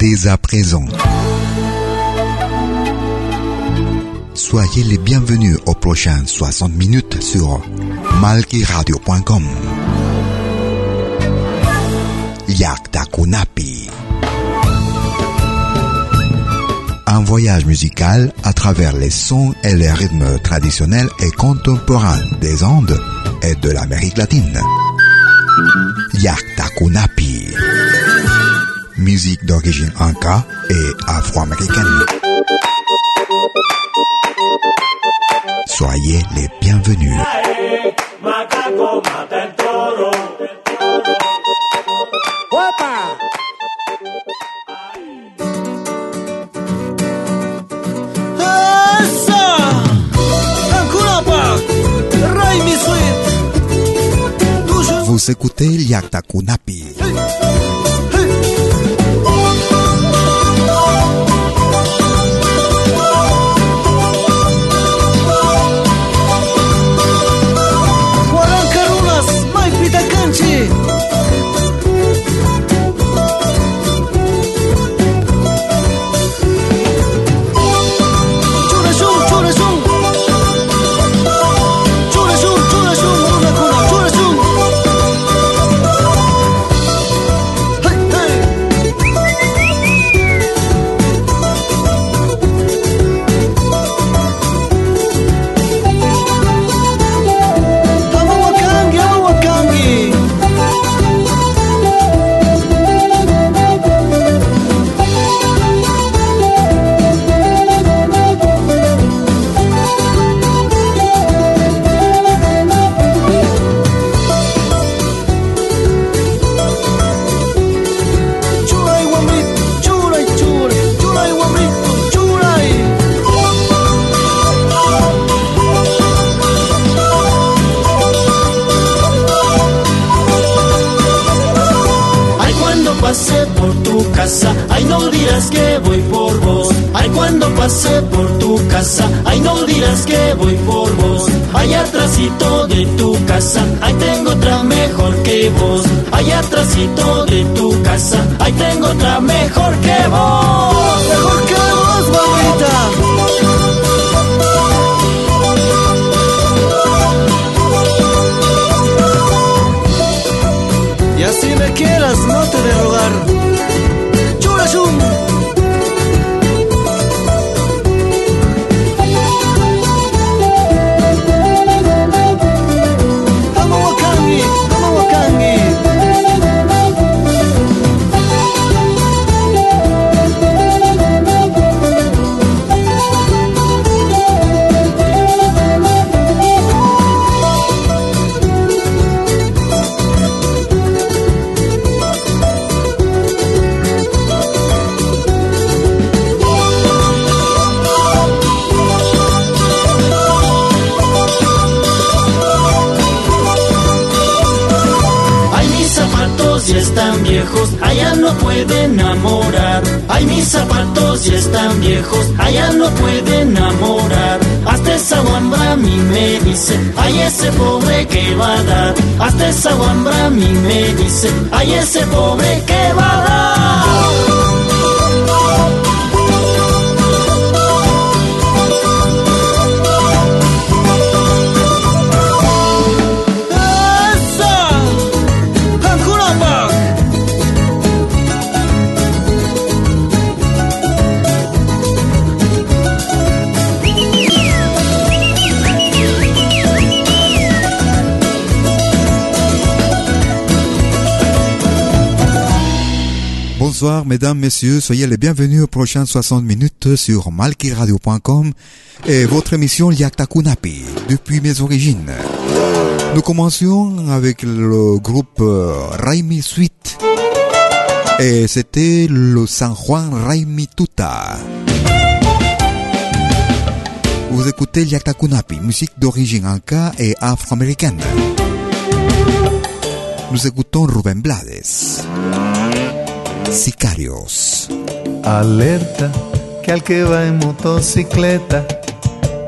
dès à présent. Soyez les bienvenus aux prochaines 60 minutes sur malkiradio.com. Yaktakunapi. Un voyage musical à travers les sons et les rythmes traditionnels et contemporains des Andes et de l'Amérique latine. Yaktakunapi musique d'origine anka et afro-américaine. Soyez les bienvenus. Vous écoutez Liakta Kunapi. Pase por tu casa, ay, no dirás que voy por vos. Ay, atrásito de tu casa, ay, tengo otra mejor que vos. Ay, atrásito de tu casa, ay, tengo otra mejor que vos. Mejor que vos, mamita. Y así me quieras, no te de rogar. Allá no pueden enamorar. Ay, mis zapatos ya están viejos, allá no pueden enamorar. Hasta esa guambra a mí me dice, ay, ese pobre que va a dar. Hasta esa guambra a mí me dice, ay, ese pobre que va a dar. Bonsoir mesdames, messieurs, soyez les bienvenus aux prochaines 60 minutes sur malkiradio.com et votre émission Yaktakunapi, depuis mes origines. Nous commencions avec le groupe euh, Raimi Suite et c'était le San Juan Raimi Tuta. Vous écoutez Yaktakunapi, musique d'origine inca et afro-américaine. Nous écoutons Rubén Blades. Sicarios. Alerta que al que va en motocicleta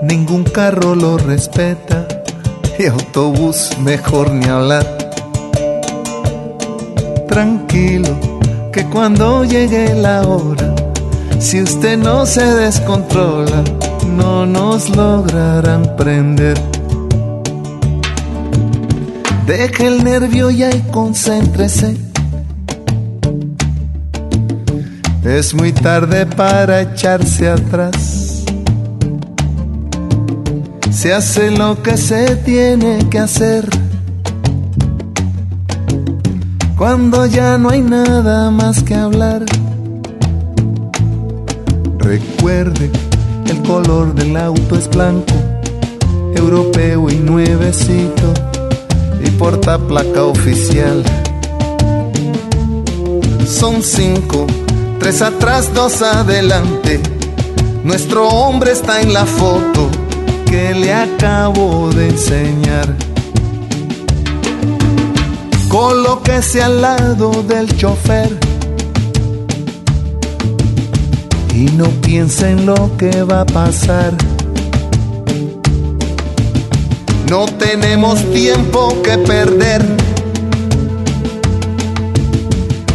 ningún carro lo respeta y autobús mejor ni hablar. Tranquilo, que cuando llegue la hora, si usted no se descontrola, no nos lograrán prender. Deje el nervio ya y concéntrese. Es muy tarde para echarse atrás. Se hace lo que se tiene que hacer. Cuando ya no hay nada más que hablar. Recuerde, el color del auto es blanco, europeo y nuevecito y porta placa oficial. Son cinco, tres atrás, dos adelante. Nuestro hombre está en la foto que le acabo de enseñar. Colóquese al lado del chofer y no piense en lo que va a pasar. No tenemos tiempo que perder.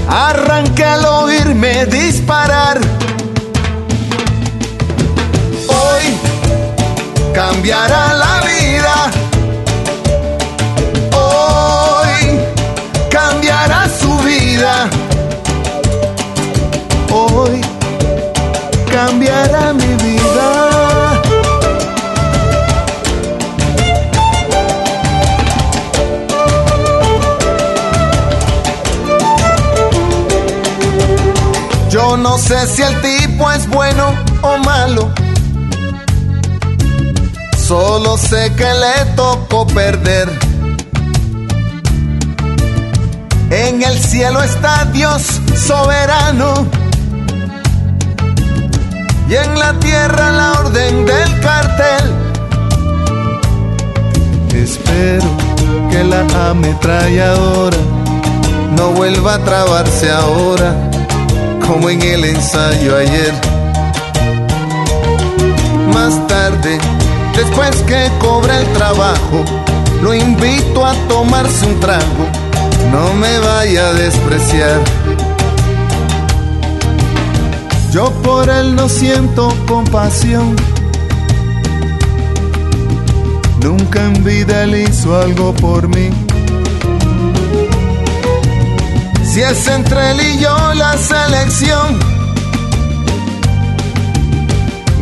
Arranque al oírme disparar. Hoy cambiará sé si el tipo es bueno o malo. Solo sé que le tocó perder. En el cielo está Dios soberano. Y en la tierra la orden del cartel. Espero que la ametralladora no vuelva a trabarse ahora como en el ensayo ayer. Más tarde, después que cobra el trabajo, lo invito a tomarse un trago, no me vaya a despreciar. Yo por él no siento compasión. Nunca en vida él hizo algo por mí. Si es entre él y yo la selección,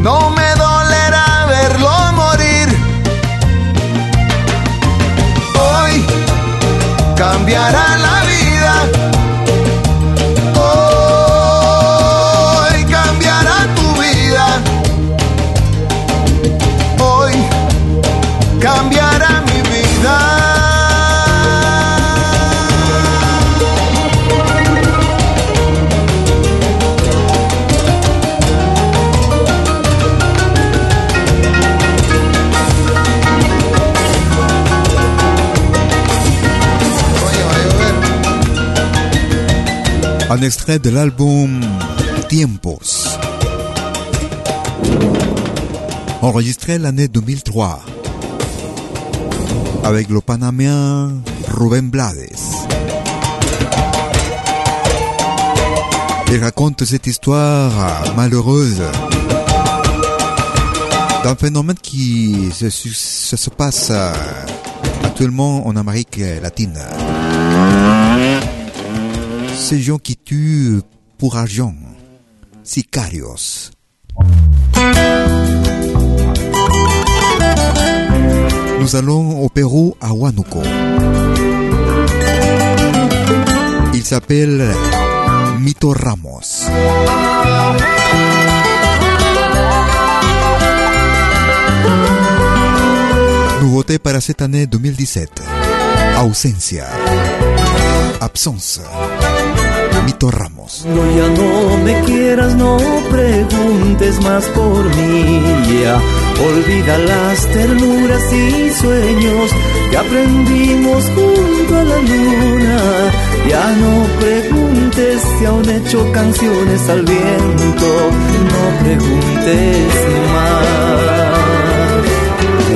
no me dolerá verlo morir. Hoy cambiará la Un extrait de l'album Tiempos. Enregistré l'année 2003 avec le panaméen Rubén Blades. Il raconte cette histoire malheureuse d'un phénomène qui se, se, se passe actuellement en Amérique latine. Ces gens qui tuent pour argent, sicarios. Nous allons au Pérou à Huánuco. Il s'appelle Mito Ramos. Nouveauté para cette année 2017. Ausencia. Absence. Cuando ya no me quieras, no preguntes más por mí. Olvida las ternuras y sueños que aprendimos junto a la luna. Ya no preguntes si aún he hecho canciones al viento. No preguntes más.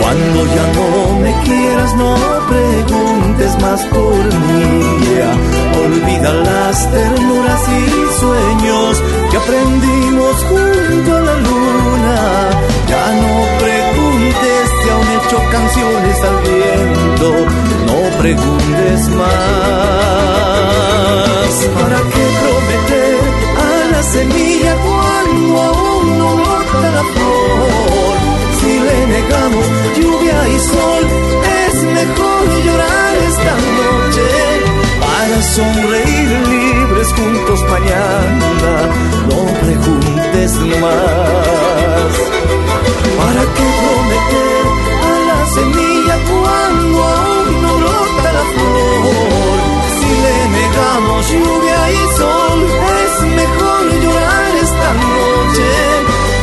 Cuando ya no me quieras, no preguntes más por mí. Olvida las ternuras y aprendimos junto a la luna. Ya no preguntes si aún hecho canciones al viento, no preguntes más. ¿Para qué prometer a la semilla cuando aún no brota la flor? Si le negamos lluvia y sol, es mejor llorar esta noche sonreír juntos mañana, no preguntes más. ¿Para qué prometer a la semilla cuando aún no brota la flor? Si le negamos lluvia y sol, es mejor llorar esta noche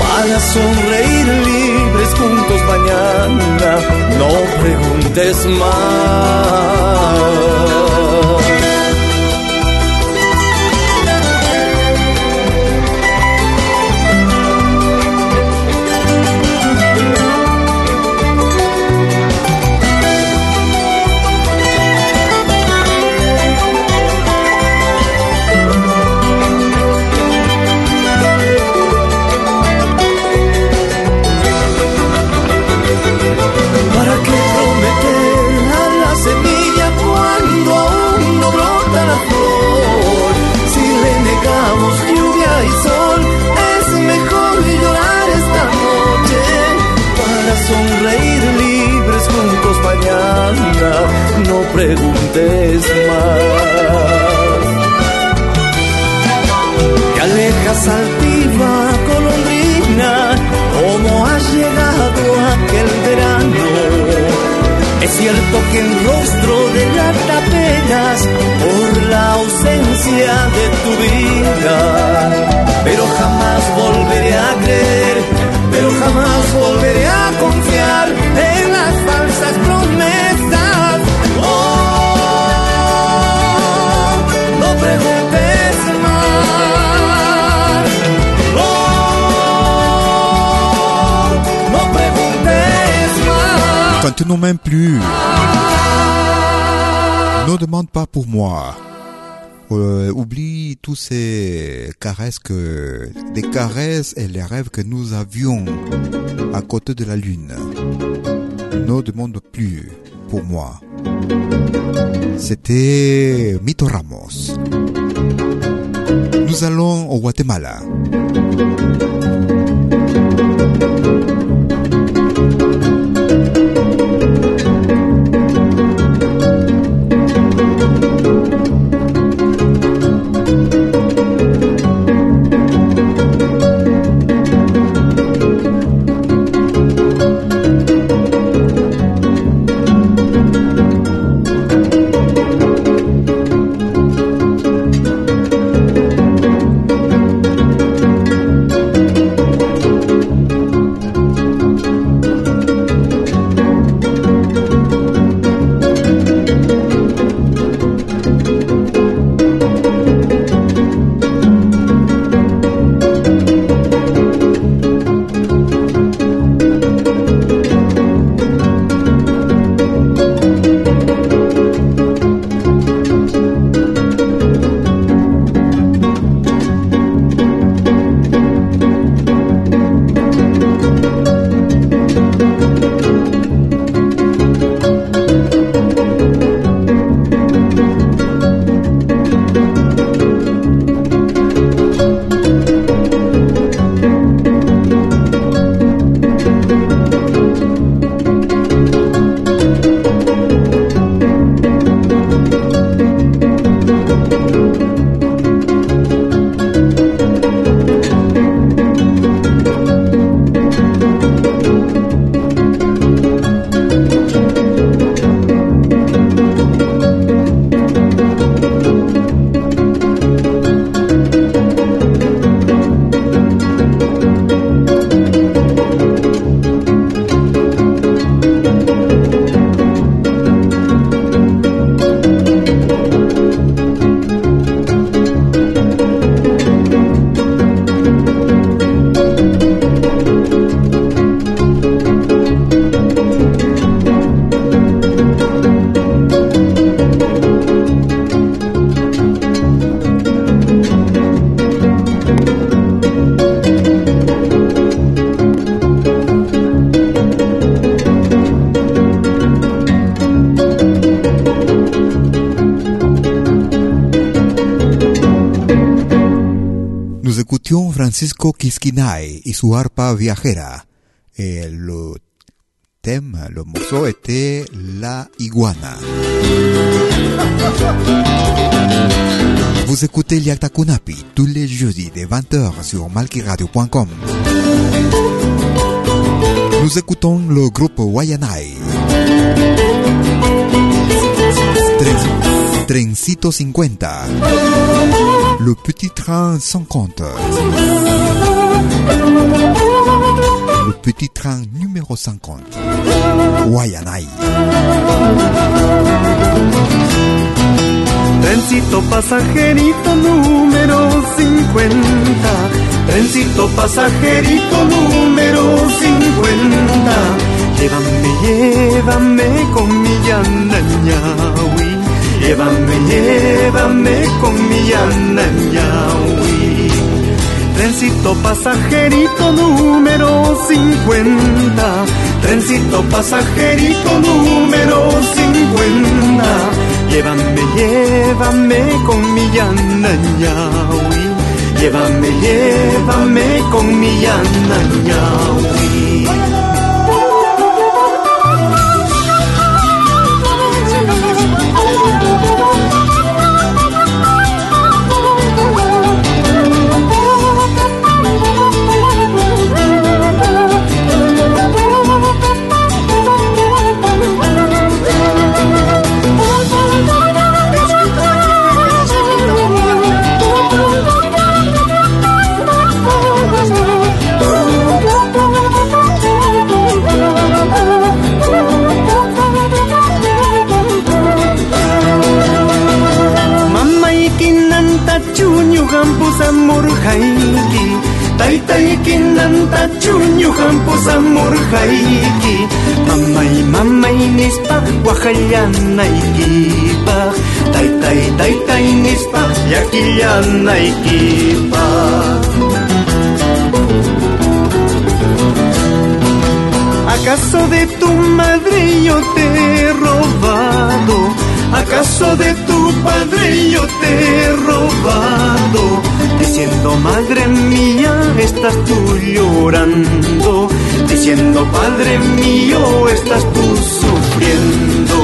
para sonreír libres juntos mañana, no preguntes más. Preguntes más. Te alejas altiva colondrina, ¿cómo has llegado aquel verano? Es cierto que el rostro de la penas por la ausencia de tu vida, pero jamás volveré a creer, pero jamás volveré a confiar en n'en m'aimes plus, ne demande pas pour moi. Euh, oublie tous ces caresses que des caresses et les rêves que nous avions à côté de la lune. Ne demande plus pour moi. C'était Mito Ramos. Nous allons au Guatemala. Francisco Quisquinay y su arpa viajera. Le thème, le morceau était La Iguana. Vous écoutez Liakta Kunapi tous les jeudis dès 20h sur malkiradio.com. Nous écoutons le groupe Wayanai. Trencito 50. Le petit train sans compte. Le petit train numéro 50. Wayanai. Trencito pasajerito número 50. Trencito pasajerito número 50. Llévame, llévame con mi Yanañawi. Llévame, llévame con mi Yanañawi. Trencito pasajerito número 50. Trencito pasajerito número 50. Llévame, llévame con mi Yanañawi. Llévame, llévame con mi Yanañawi. Yakillanaykipa ¿Acaso de tu madre yo te he robado? ¿Acaso de tu padre yo te he robado? Diciendo, madre mía, estás tú llorando. Diciendo, padre mío, estás tú sufriendo.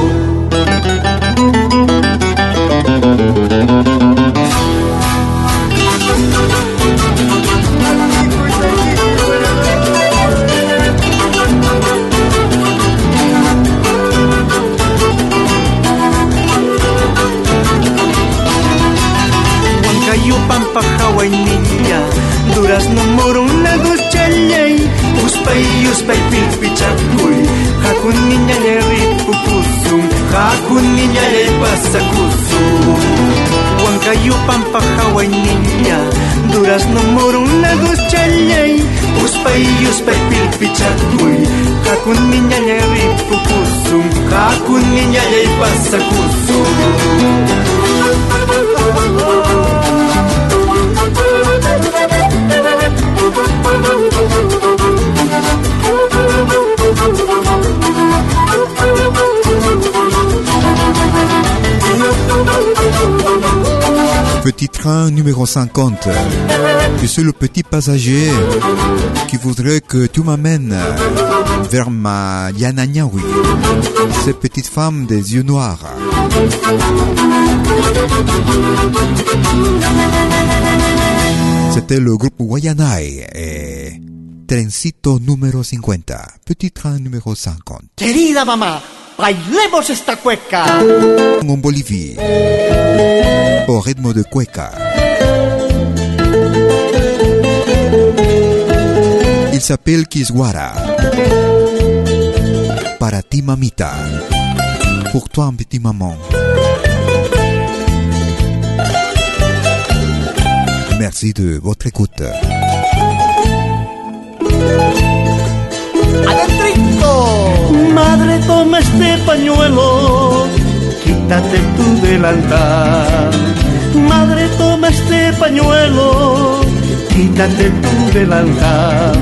durazno morunnego czelej Uspej, uspej, pilpi czakuj Hakun niñale ripu kusum Hakun niñale pasa kusum Huancayu pampa hawai niña. Durazno morunnego czelej Uspej, uspej, pilpi czakuj Hakun niñale ripu kusum Hakun niñale pasa kusum Thank you. Petit train numéro 50. Je suis le petit passager qui voudrait que tu m'amènes vers ma Yananyawi, cette petite femme des yeux noirs. C'était le groupe Wayanai et Trencito numéro 50, petit train numéro 50. Querida mamá, bailemos esta cueca. En Bolivie, au rythme de cueca. Il s'appelle Kiswara. Para ti, mamita. Pour toi, petit maman. Merci de votre écoute. ¡Adentrito! Madre, toma este pañuelo, quítate tu delantal. Madre, toma este pañuelo, quítate tu delantal.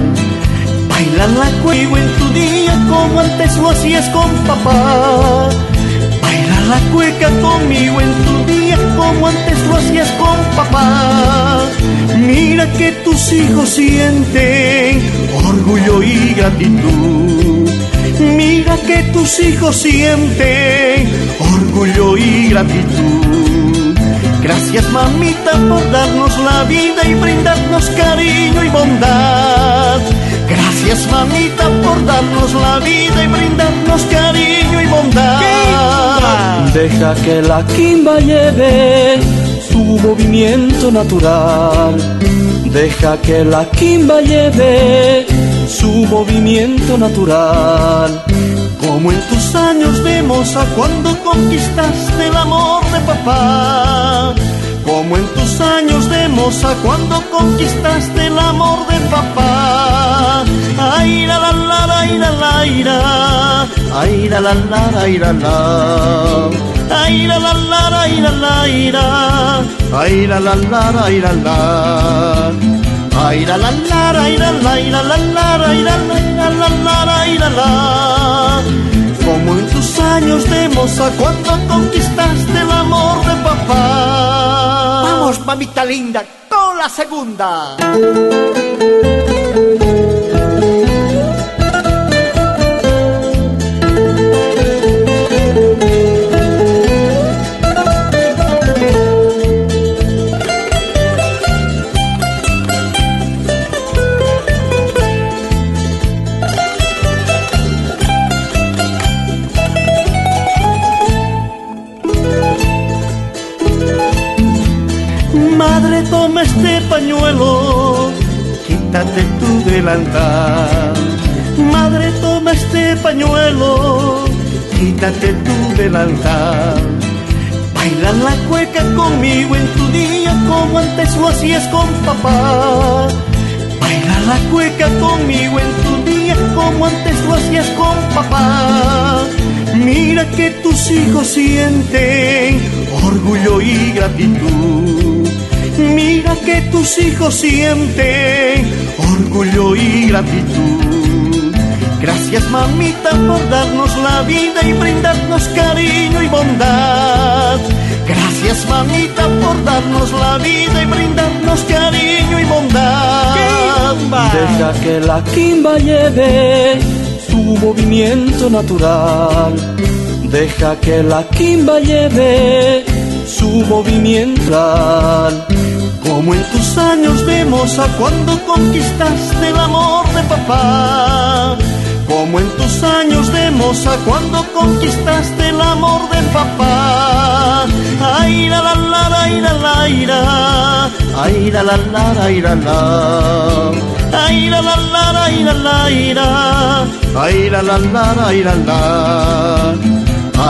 Baila la cuego en tu día como antes lo hacías con papá. La cueca conmigo en tu día como antes lo hacías con papá. Mira que tus hijos sienten orgullo y gratitud. Mira que tus hijos sienten orgullo y gratitud. Gracias mamita por darnos la vida y brindarnos cariño y bondad. Gracias mamita por darnos la vida y brindarnos cariño y bondad. Deja que la quimba lleve su movimiento natural. Deja que la quimba lleve su movimiento natural. Como en tus años de moza cuando conquistaste el amor de papá. Como en tus años de moza cuando conquistaste el amor de papá. Ay la la la la la la la Ay la la la la la la Ay la la la la la la Ay la la la la la la Ay la la la la la la la la la la la Como en tus años de moza cuando conquistaste el amor de papá Vamos mamita linda con la segunda este pañuelo, quítate tu delantal. Madre, toma este pañuelo, quítate tu delantal. Baila la cueca conmigo en tu día como antes lo hacías con papá. Baila la cueca conmigo en tu día como antes lo hacías con papá. Mira que tus hijos sienten orgullo y gratitud Mira que tus hijos sienten orgullo y gratitud. Gracias mamita por darnos la vida y brindarnos cariño y bondad. Gracias mamita por darnos la vida y brindarnos cariño y bondad. Deja que la quimba lleve su movimiento natural. Deja que la quimba lleve su movimiento como en tus años de moza cuando conquistaste el amor de papá. Como en tus años de moza cuando conquistaste el amor de papá. Ay la la la la la la la Ay la la la la la la Ay la la la la la la Ay la la la la la la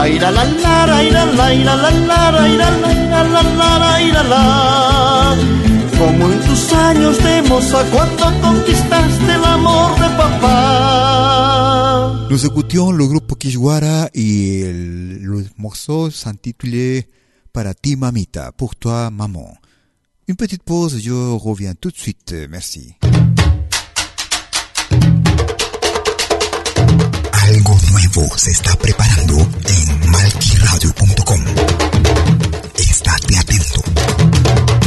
Ay la la la la la la la la la la la la Como en tus años de moza cuando conquistaste el amor de papá. Nous écoutions le groupe Kishwara et le morceau s'intitulait Para ti mamita, pour toi maman. Une petite pause, je reviens tout de suite, merci. Algo nuevo se está preparando en malquiradio.com. Estate atento.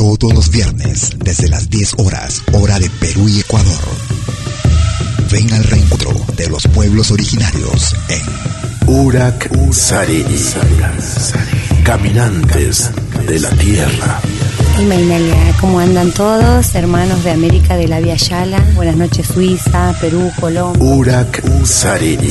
Todos los viernes, desde las 10 horas, hora de Perú y Ecuador. Ven al reencuentro de los pueblos originarios en Urak Sariri. Caminantes de la Tierra. Hola ¿cómo andan todos? Hermanos de América de la Via Yala. Buenas noches Suiza, Perú, Colombia. Urak Sariri.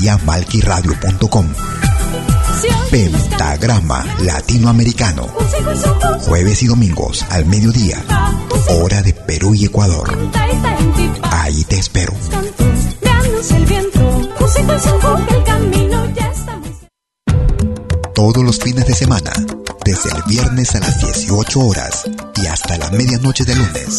Vía malquiradio.com. Pentagrama Latinoamericano. Jueves y domingos al mediodía, hora de Perú y Ecuador. Ahí te espero. Todos los fines de semana, desde el viernes a las 18 horas y hasta la medianoche de lunes.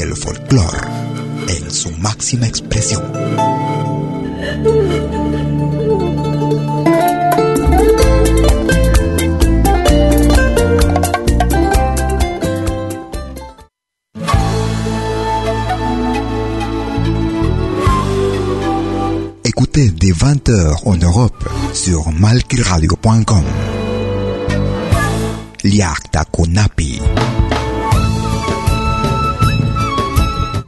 El folclore en su máxima expresión. Écoutez des 20h en Europe sur malquiradio.com. Liakta Kunapi.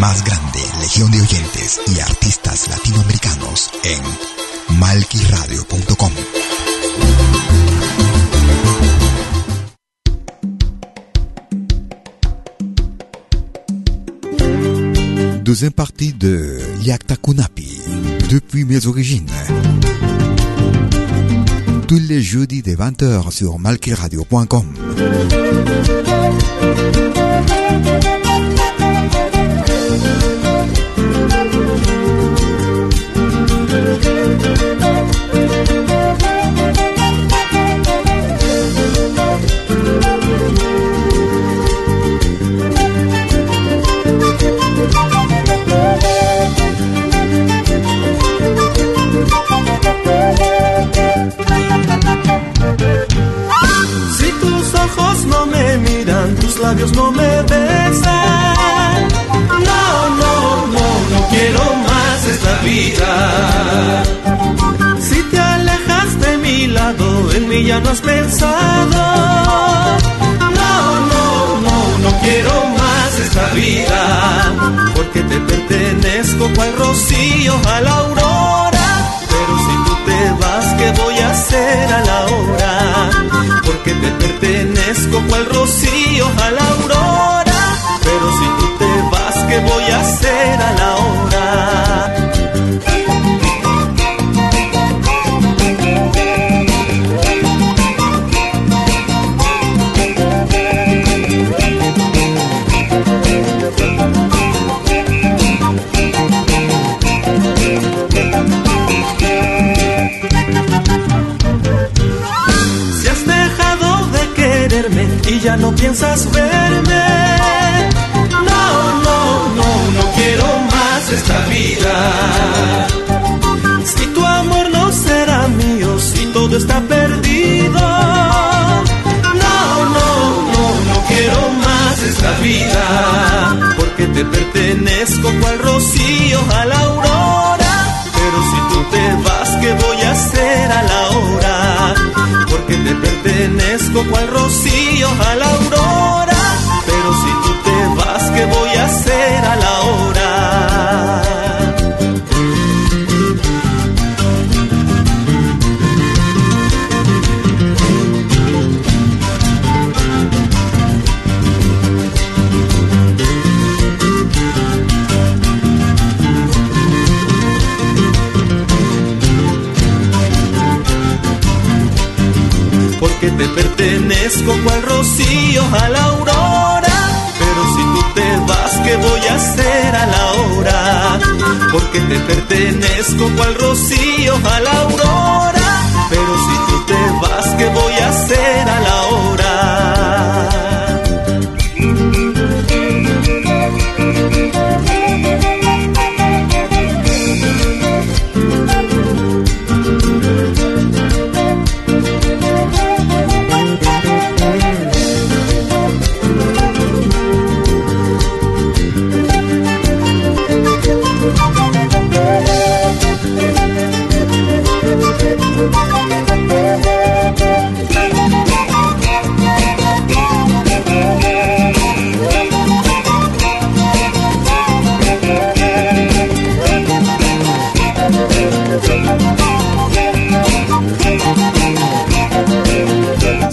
Más grande legión de oyentes y artistas latinoamericanos en malquiradio.com. Deuxième partie de Yakta Kunapi, depuis mes origines. Tous les jeudis des 20h sur malkiradio.com. labios no me besan. No, no, no, no quiero más esta vida. Si te alejas de mi lado, en mí ya no has pensado. No, no, no, no quiero más esta vida. Porque te pertenezco cual rocío a la aurora. Pero si tú te vas, ¿qué voy a hacer a la hora? Pertenezco cual rocío a la aurora. Pero si tú te vas, ¿qué voy a hacer a la hora? Y pertenezco cual rocío a la aurora. Pertenezco cual rocío a la aurora. Pero si tú te vas, ¿qué voy a hacer a la hora? Porque te pertenezco cual rocío a la aurora. Pero si tú te vas, ¿qué voy a hacer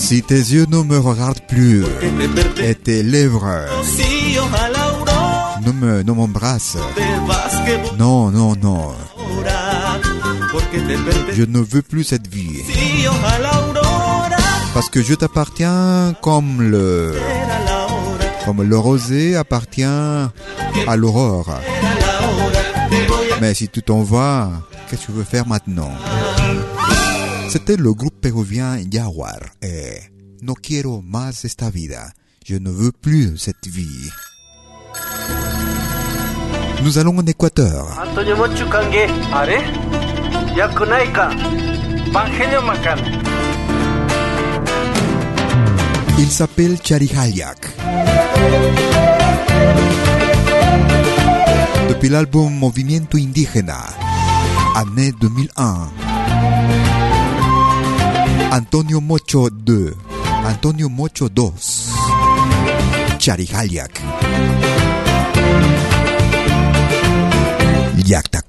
Si tes yeux ne me regardent plus et tes lèvres ne me ne m'embrassent, non, non, non. Je ne veux plus cette vie. Parce que je t'appartiens comme le comme le rosé appartient à l'aurore. Mais si tu t'en vas, qu'est-ce que tu veux faire maintenant? C'était le groupe péruvien Jaguar et No quiero más esta vida. Je ne veux plus cette vie. Nous allons en Équateur. Il s'appelle Charihayak. Depuis l'album Movimiento Indígena, année 2001. Antonio Mocho 2, Antonio Mocho 2, Charihayak. Yakta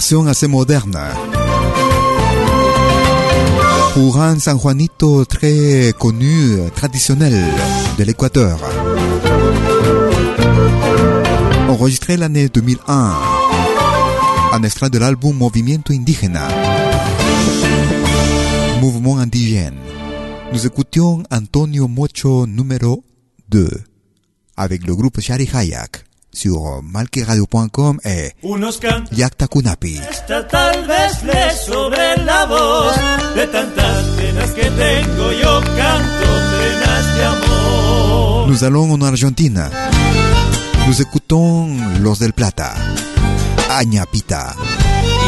version assez moderne. Pour un San Juanito très connu, traditionnel de l'Équateur. Enregistré l'année 2001. Un extrait de l'album Movimiento Indígena. Mouvement indigène. Nous écoutions Antonio Mocho numéro 2 avec le groupe Shari Hayak sur malqueradio.com et Unos can Yakta Kunapi. Esta tal vez le sobre la voz de tantas penas que tengo. Yo canto penas de amor. Nous allons en Argentine. Nous écoutons Los del Plata. Añapita.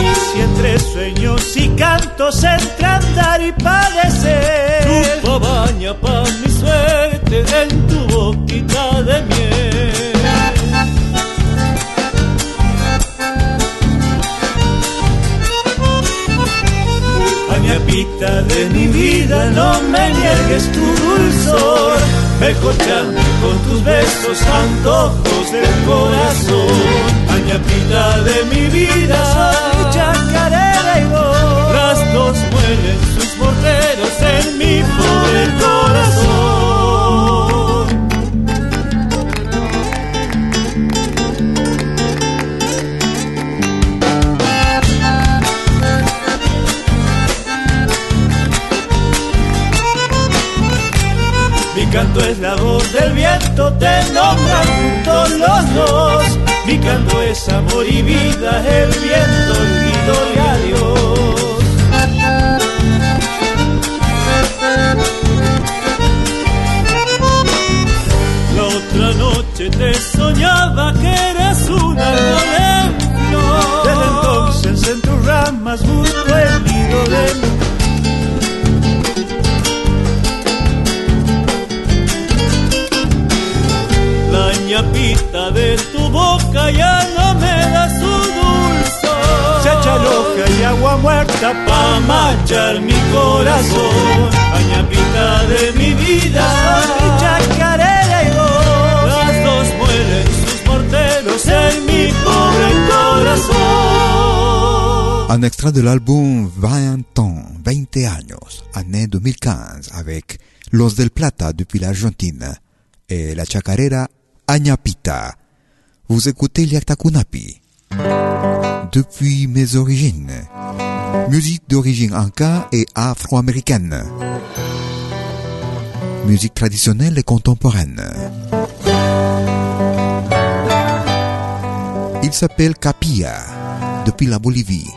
Y si entre sueños y cantos entre andar y padecer, tu baña pa' mi suerte en tu boquita de miel. Añapita de mi vida, no me niegues tu dulzor, mejorame con tus besos, antojos del corazón. Añapita de mi vida, soy chacarera y vos. Las dos mueren sus morteros en mi canto es la voz del viento, te nombran juntos los dos. Mi canto es amor y vida, el viento y adiós. De. Un extrait de l'album 20 ans, 20 años, année 2015, avec Los del Plata depuis l'Argentine et la chacarera Añapita. Vous écoutez Liaktakunapi. Depuis mes origines. Musique d'origine inca et afro-américaine. Musique traditionnelle et contemporaine. Il s'appelle Capilla, depuis la Bolivie.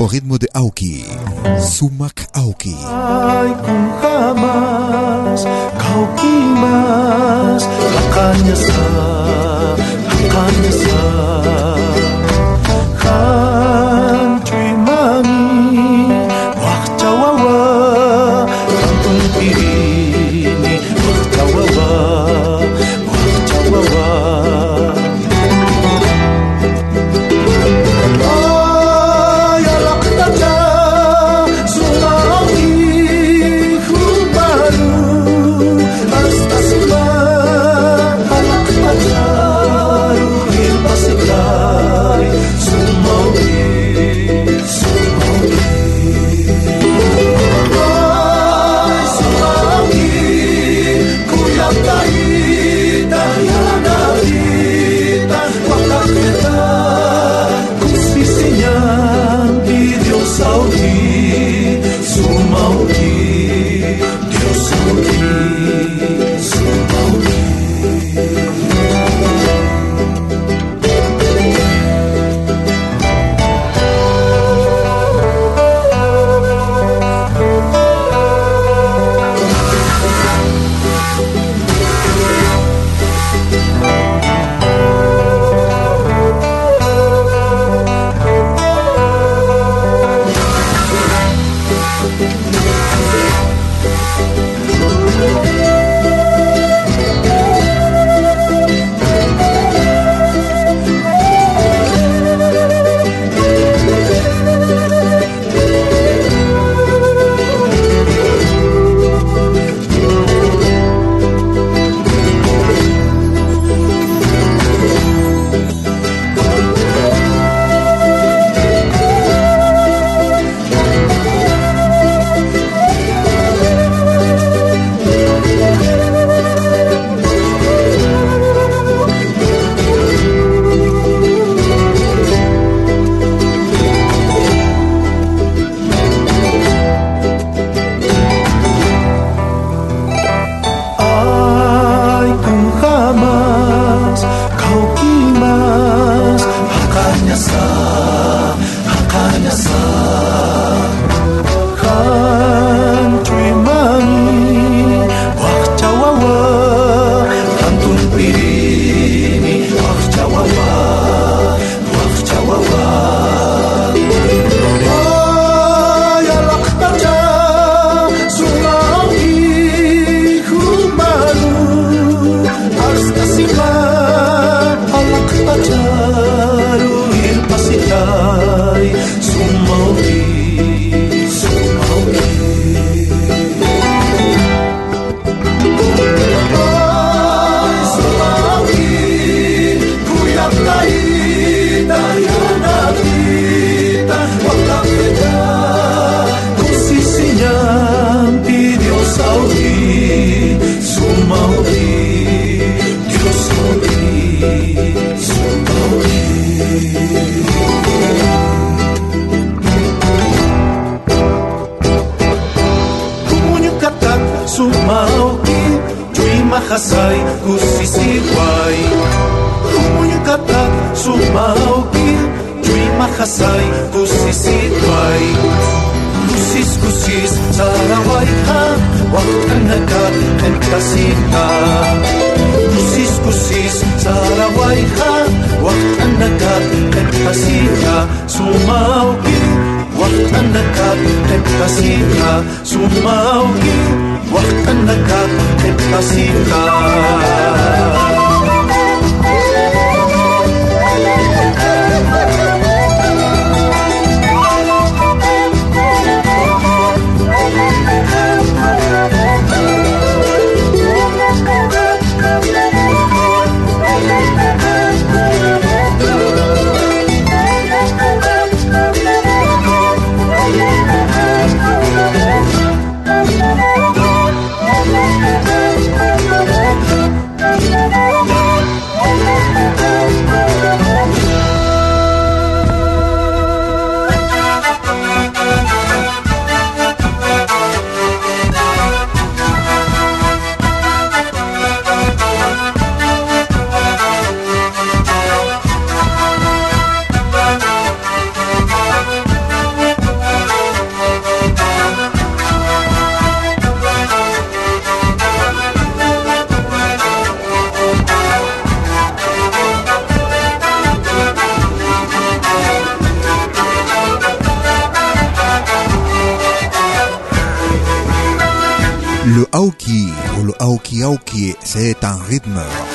Au rythme de Aoki, Sumac Aoki. Ay,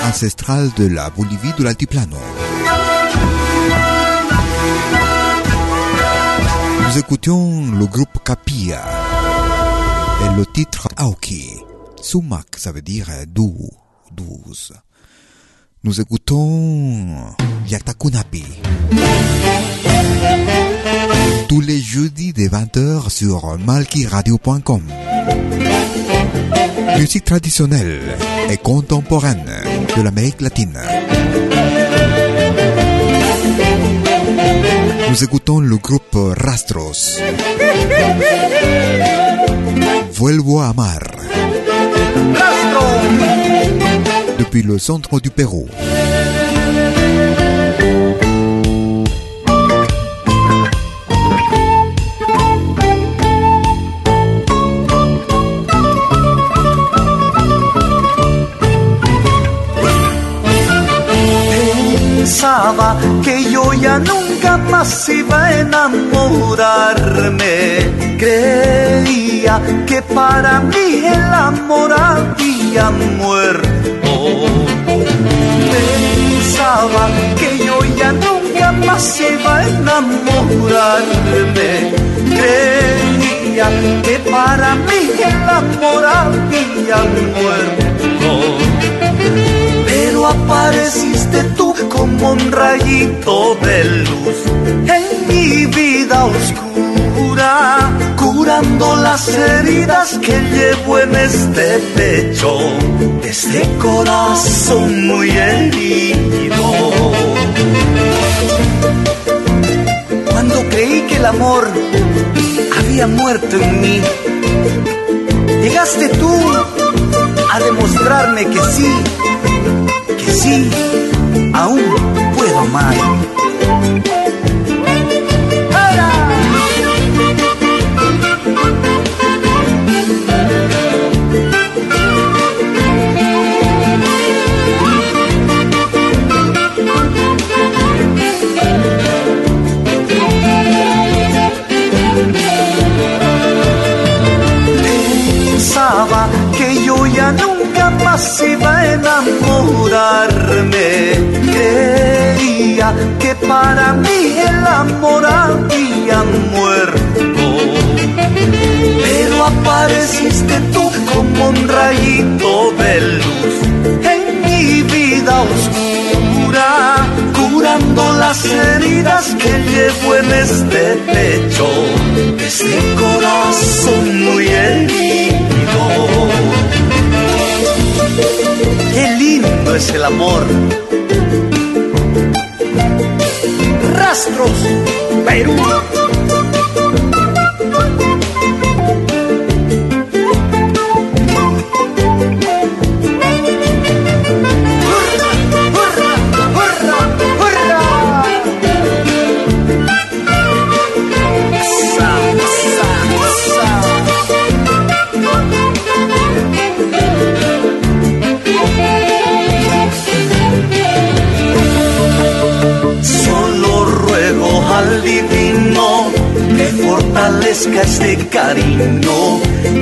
rythme ancestral de la Bolivie de l'altiplano. Nous écoutions le groupe Capilla et le titre Aoki. Sumak, ça veut dire doux, douce. Nous écoutons Yatakunapi. Tous les jeudis des 20h sur malkiradio.com. Musique traditionnelle et contemporaine de l'Amérique latine. Nous écoutons le groupe Rastros. Vuelvo a amar. Depuis le centre du Pérou. Pensaba que yo ya nunca más iba a enamorarme. Creía que para mí el amor había muerto. Pensaba que yo ya nunca más iba a enamorarme. Creía que para mí el amor había muerto pero apareciste tú un rayito de luz en mi vida oscura, curando las heridas que llevo en este pecho, este corazón muy herido. Cuando creí que el amor había muerto en mí, llegaste tú a demostrarme que sí que sí, aún puedo amar. Que para mí el amor había muerto. Pero apareciste tú como un rayito de luz en mi vida oscura, curando las heridas que llevo en este pecho, este corazón muy herido. Qué lindo es el amor. Rastros, Perú. al divino me fortalezca este cariño,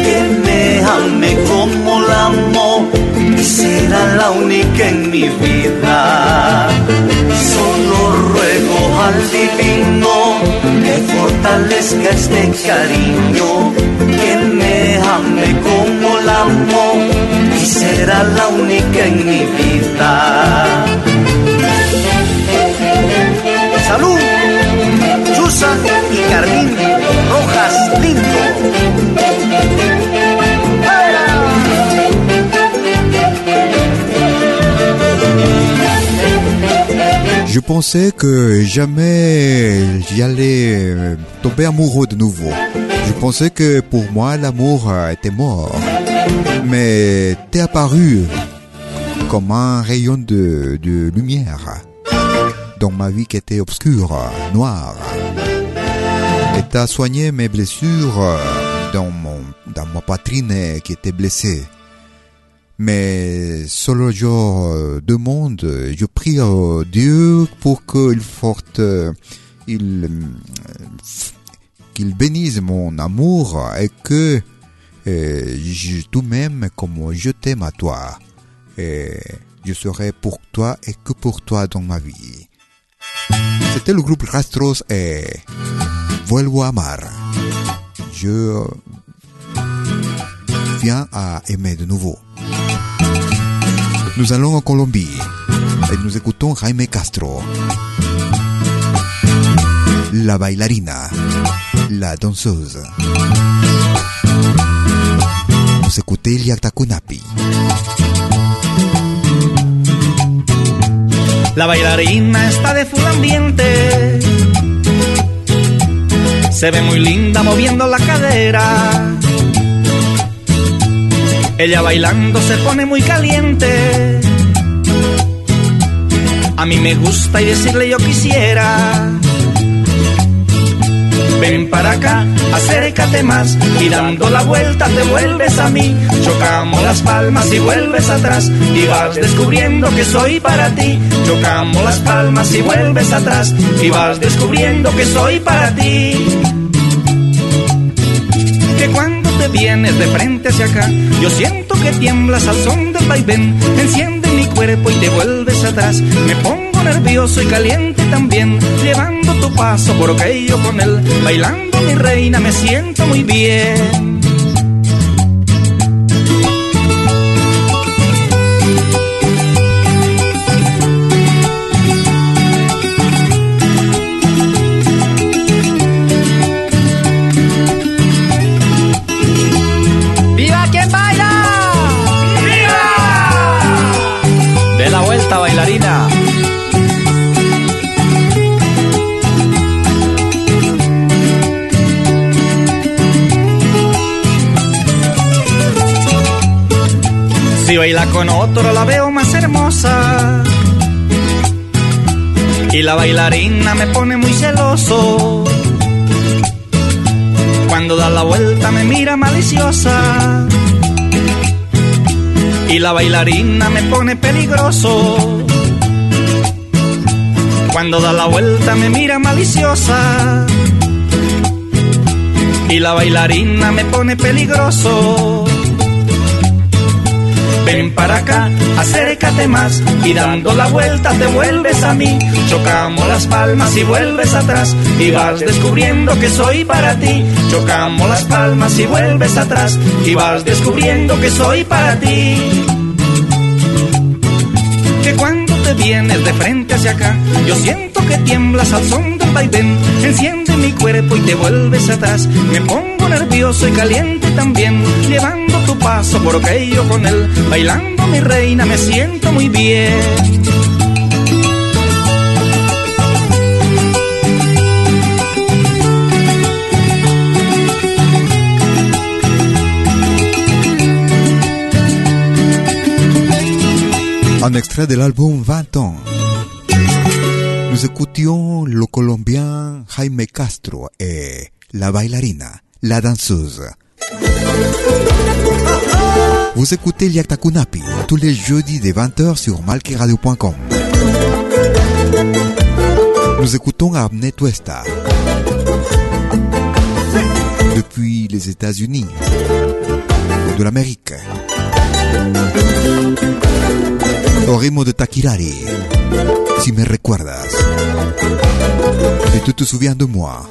que me ame como la amo y será la única en mi vida. Solo ruego al divino me fortalezca este cariño, que me ame como la amo y será la única en mi vida. ¡Salud! Rojas. Je pensais que jamais j'allais tomber amoureux de nouveau. Je pensais que pour moi l'amour était mort. Mais t'es apparu comme un rayon de lumière dans ma vie qui était obscure, noire. Et t'as soigné mes blessures dans, mon, dans ma poitrine qui était blessée. Mais solo je demande, je prie à Dieu pour qu'il forte, il, qu'il bénisse mon amour et que euh, tout même comme je t'aime à toi. Et je serai pour toi et que pour toi dans ma vie. C'était le groupe Rastros et Vuelvo a amar. Je viens à aimer de nouveau. Nous allons en Colombie et nous écoutons Jaime Castro. La bailarina, la danseuse. Vous écoutez Liaktakunapi. La bailarina está de full ambiente. Se ve muy linda moviendo la cadera. Ella bailando se pone muy caliente. A mí me gusta y decirle yo quisiera. Ven para acá, acércate más y dando la vuelta te vuelves a mí. Chocamos las palmas y vuelves atrás y vas descubriendo que soy para ti. Chocamos las palmas y vuelves atrás y vas descubriendo que soy para ti. Que cuando te vienes de frente hacia acá, yo siento que tiemblas al son del vaivén. Enciende mi cuerpo y te vuelves atrás. Me pongo nervioso y caliente también, llevando tu paso por aquello con él. Bailando mi reina, me siento muy bien. Con otro la veo más hermosa. Y la bailarina me pone muy celoso. Cuando da la vuelta me mira maliciosa. Y la bailarina me pone peligroso. Cuando da la vuelta me mira maliciosa. Y la bailarina me pone peligroso. Ven para acá, acércate más y dando la vuelta te vuelves a mí. Chocamos las palmas y vuelves atrás y vas descubriendo que soy para ti. Chocamos las palmas y vuelves atrás y vas descubriendo que soy para ti. Que cuando te vienes de frente hacia acá, yo siento que tiemblas al son del vaivén. Enciende mi cuerpo y te vuelves atrás. Me pongo nervioso y caliente también, llevando tu paso por aquello con él. Bailando mi reina, me siento muy bien. Un extrait de l'album 20 ans. Nous écoutions le Colombien Jaime Castro et la bailarina, la danseuse. Vous écoutez Liaktakunapi tous les jeudis des 20h sur malkiradio.com. Nous écoutons Abnet Tuesta. depuis les États-Unis de l'Amérique. Ritmo de Takirari, si me recuerdas, et tu te souviens de moi.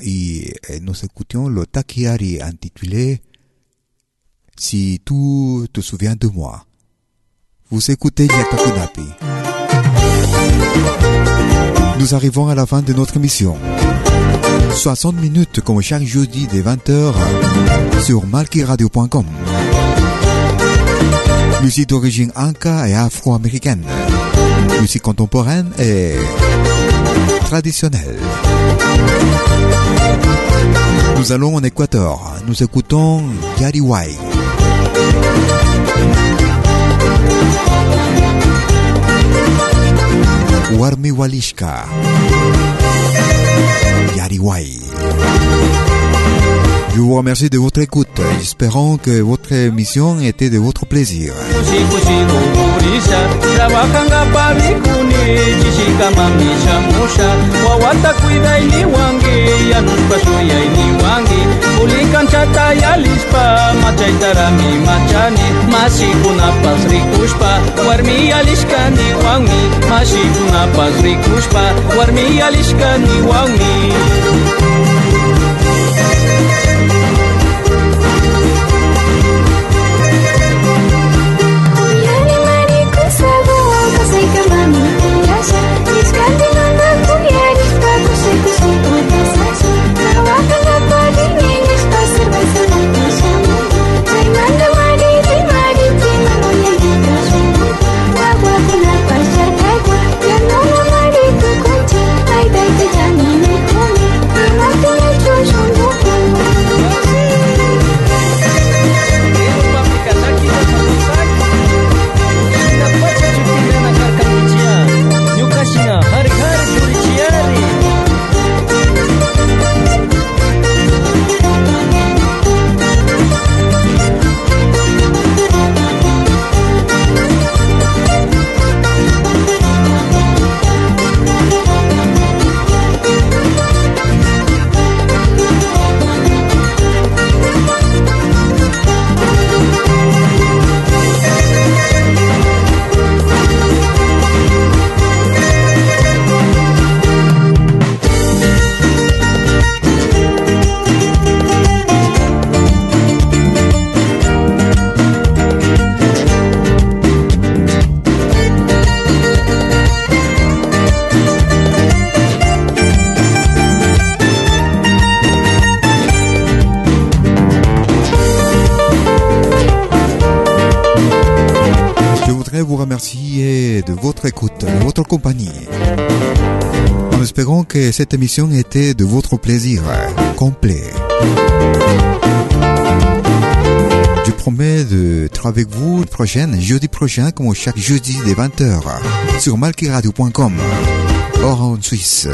Y eh, nous écoutions le Takiari intitulé Si tu te souviens de moi. Vous écoutez Yatakunapi. Nous arrivons à la fin de notre émission. 60 minutes comme chaque jeudi des 20h sur malkiradio.com. Musique d'origine anka et afro-américaine. Musique contemporaine et traditionnelle. Nous allons en Équateur. Nous écoutons Yariwai. Warmi Walishka. Yariwai. Je vous remercie de votre écoute, espérant que votre émission était de votre plaisir. Compagnie. En espérant que cette émission était de votre plaisir complet. Je promets d'être avec vous prochaine, jeudi prochain, comme chaque jeudi des 20h, sur malkiradio.com, hors en Suisse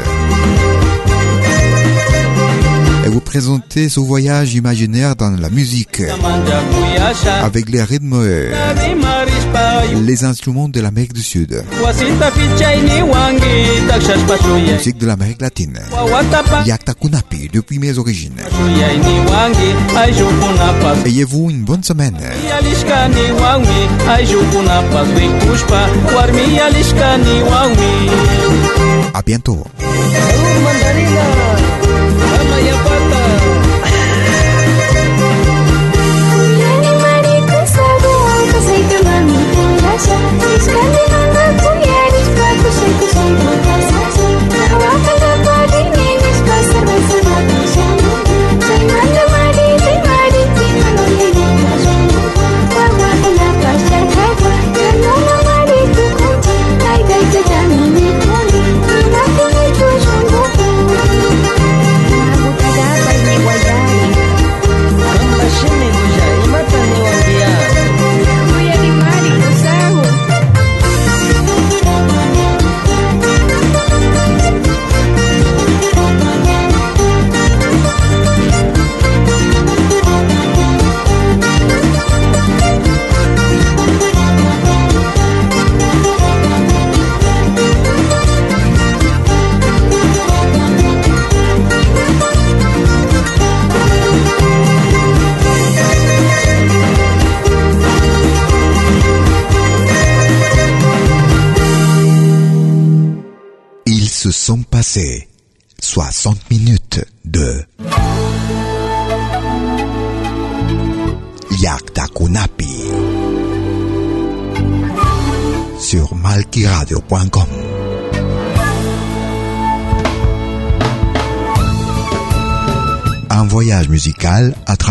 et vous présenter ce voyage imaginaire dans la musique avec les rythmes les instruments de l'Amérique du Sud. Musique de l'Amérique latine. Yakta Kunapi depuis mes origines. Ayez-vous une bonne semaine? À bientôt.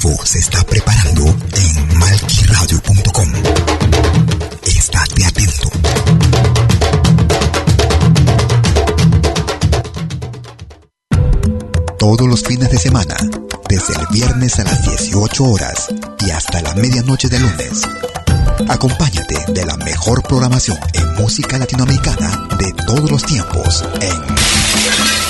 Se está preparando en malquiradio.com. Estate atento. Todos los fines de semana, desde el viernes a las 18 horas y hasta la medianoche de lunes. Acompáñate de la mejor programación en música latinoamericana de todos los tiempos en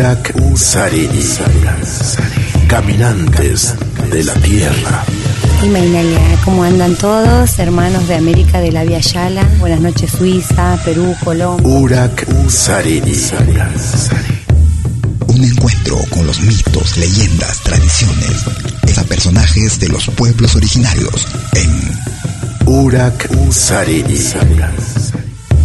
En Urak Sariri. Caminantes de la Tierra. Imainalia, ¿cómo andan todos? Hermanos de América de la Via Yala. Buenas noches, Suiza, Perú, Colombia. Urak Sariri. Un encuentro con los mitos, leyendas, tradiciones, a personajes de los pueblos originarios en Urak Sariri.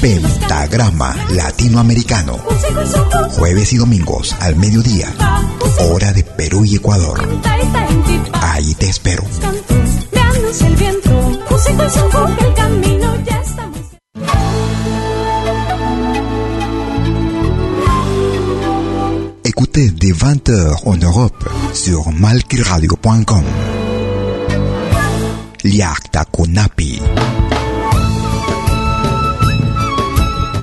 Pentagrama Latinoamericano. Jueves y domingos al mediodía. Hora de Perú y Ecuador. Ahí te espero. Écoutez des 20h en Europe sur malkiradio.com. Liakta Kunapi.